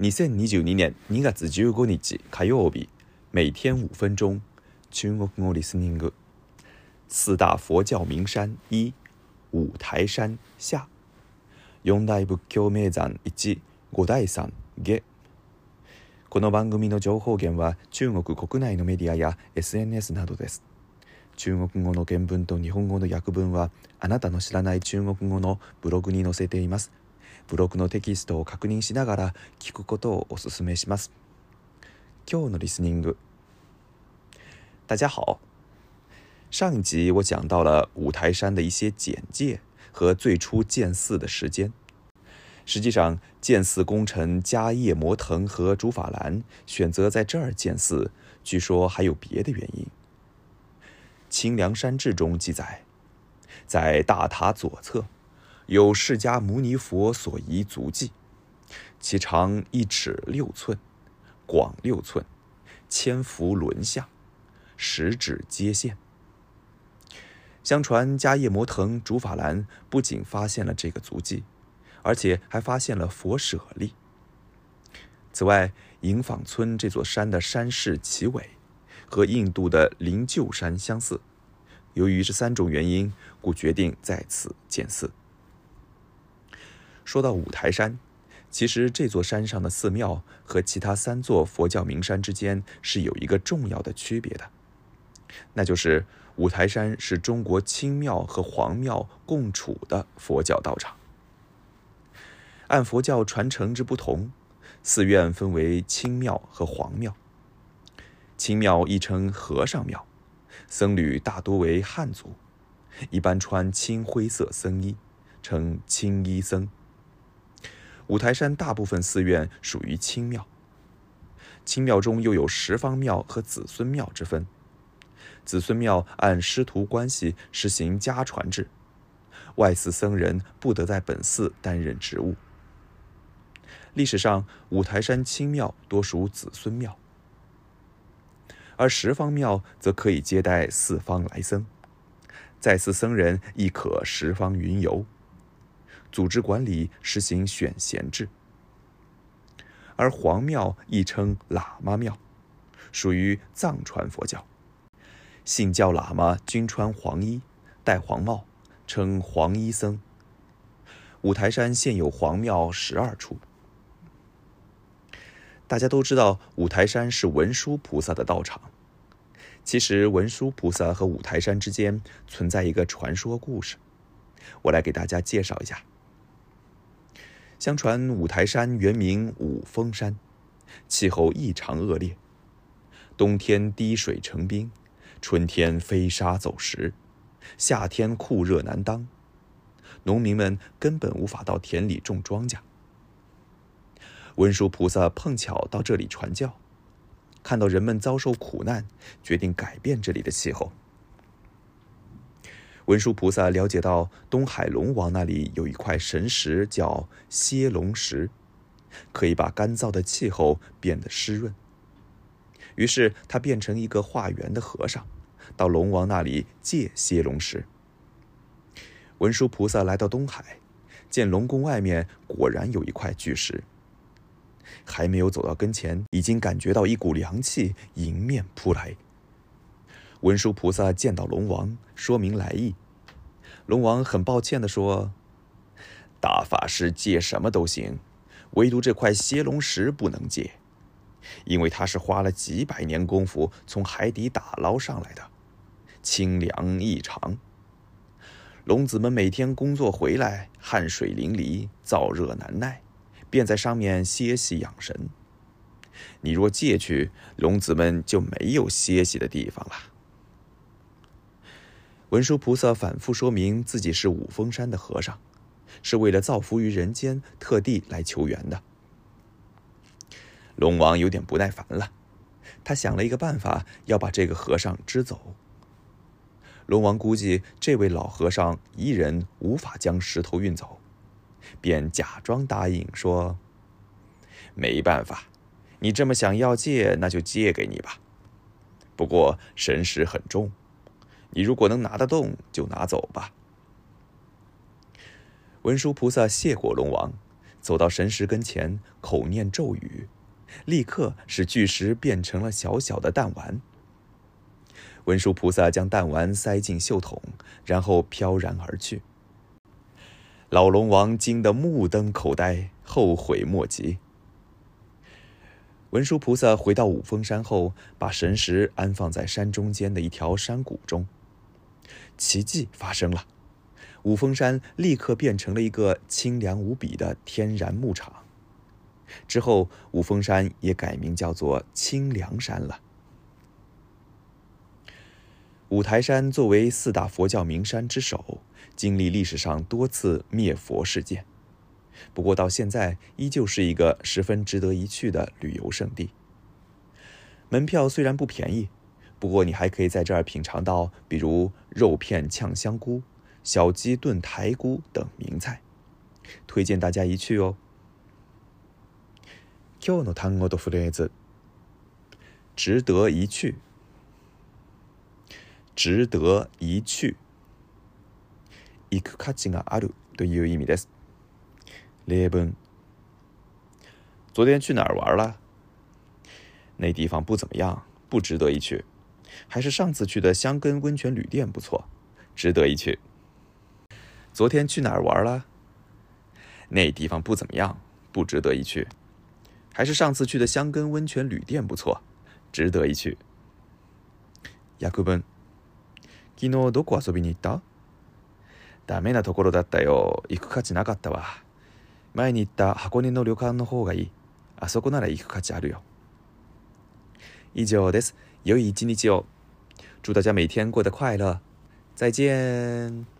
2022年2月15日火曜日，每天五分钟，中国語リスニング。四大佛教名山一，五台山下。四大仏教名山一、五台山下。この番組の情報源は中国国内のメディアや SNS などです。中国語の原文と日本語の訳文はあなたの知らない中国語のブログに載せています。ブログのテキストを確認しながら聞くことをお勧めします。今日のリスニング。大家好，上一集我讲到了五台山的一些简介和最初建寺的时间。实际上，建寺功臣迦叶摩腾和竺法兰选择在这儿建寺，据说还有别的原因。《清凉山志》中记载，在大塔左侧。 有释迦牟尼佛所遗足迹，其长一尺六寸，广六寸，千幅轮相，十指接线。相传迦叶摩腾、竺法兰不仅发现了这个足迹，而且还发现了佛舍利。此外，营坊村这座山的山势奇伟，和印度的灵鹫山相似。由于这三种原因，故决定在此建寺。说到五台山，其实这座山上的寺庙和其他三座佛教名山之间是有一个重要的区别的，那就是五台山是中国清庙和黄庙共处的佛教道场。按佛教传承之不同，寺院分为清庙和黄庙。清庙亦称和尚庙，僧侣大多为汉族，一般穿青灰色僧衣，称青衣僧。五台山大部分寺院属于清庙，清庙中又有十方庙和子孙庙之分。子孙庙按师徒关系实行家传制，外寺僧人不得在本寺担任职务。历史上，五台山清庙多属子孙庙，而十方庙则可以接待四方来僧，在寺僧人亦可十方云游。组织管理实行选贤制，而黄庙亦称喇嘛庙，属于藏传佛教。信教喇嘛均穿黄衣，戴黄帽，称黄衣僧。五台山现有黄庙十二处。大家都知道五台山是文殊菩萨的道场，其实文殊菩萨和五台山之间存在一个传说故事，我来给大家介绍一下。相传五台山原名五峰山，气候异常恶劣，冬天滴水成冰，春天飞沙走石，夏天酷热难当，农民们根本无法到田里种庄稼。文殊菩萨碰巧到这里传教，看到人们遭受苦难，决定改变这里的气候。文殊菩萨了解到东海龙王那里有一块神石，叫歇龙石，可以把干燥的气候变得湿润。于是他变成一个化缘的和尚，到龙王那里借歇龙石。文殊菩萨来到东海，见龙宫外面果然有一块巨石，还没有走到跟前，已经感觉到一股凉气迎面扑来。文殊菩萨见到龙王，说明来意。龙王很抱歉地说：“大法师借什么都行，唯独这块蝎龙石不能借，因为它是花了几百年功夫从海底打捞上来的，清凉异常。龙子们每天工作回来，汗水淋漓，燥热难耐，便在上面歇息养神。你若借去，龙子们就没有歇息的地方了。”文殊菩萨反复说明自己是五峰山的和尚，是为了造福于人间，特地来求援的。龙王有点不耐烦了，他想了一个办法，要把这个和尚支走。龙王估计这位老和尚一人无法将石头运走，便假装答应说：“没办法，你这么想要借，那就借给你吧。不过神石很重。”你如果能拿得动，就拿走吧。文殊菩萨谢过龙王，走到神石跟前，口念咒语，立刻使巨石变成了小小的弹丸。文殊菩萨将弹丸塞进袖筒，然后飘然而去。老龙王惊得目瞪口呆，后悔莫及。文殊菩萨回到五峰山后，把神石安放在山中间的一条山谷中。奇迹发生了，五峰山立刻变成了一个清凉无比的天然牧场。之后，五峰山也改名叫做清凉山了。五台山作为四大佛教名山之首，经历历史上多次灭佛事件。不过到现在依旧是一个十分值得一去的旅游胜地。门票虽然不便宜，不过你还可以在这儿品尝到比如肉片炝香菇、小鸡炖台菇等名菜，推荐大家一去哦。今日の単語とフレーズ。值得一去。值得一去。行く価値があるという意味です。例文：昨天去哪儿玩了？那地方不怎么样，不值得一去。 还是上次去的香根温泉旅店不错，值得一去。昨天去哪儿玩了？那地方不怎么样，不值得一去。还是上次去的香根温泉旅店不错，值得一去。訳文：昨日どこ遊びに行った？ダメなところだったよ。行く価値なかったわ。前に行った箱根の旅館の方がいい。あそこなら行く価値あるよ。以上です。 良い一日を。祝大家每天过得快乐。再见。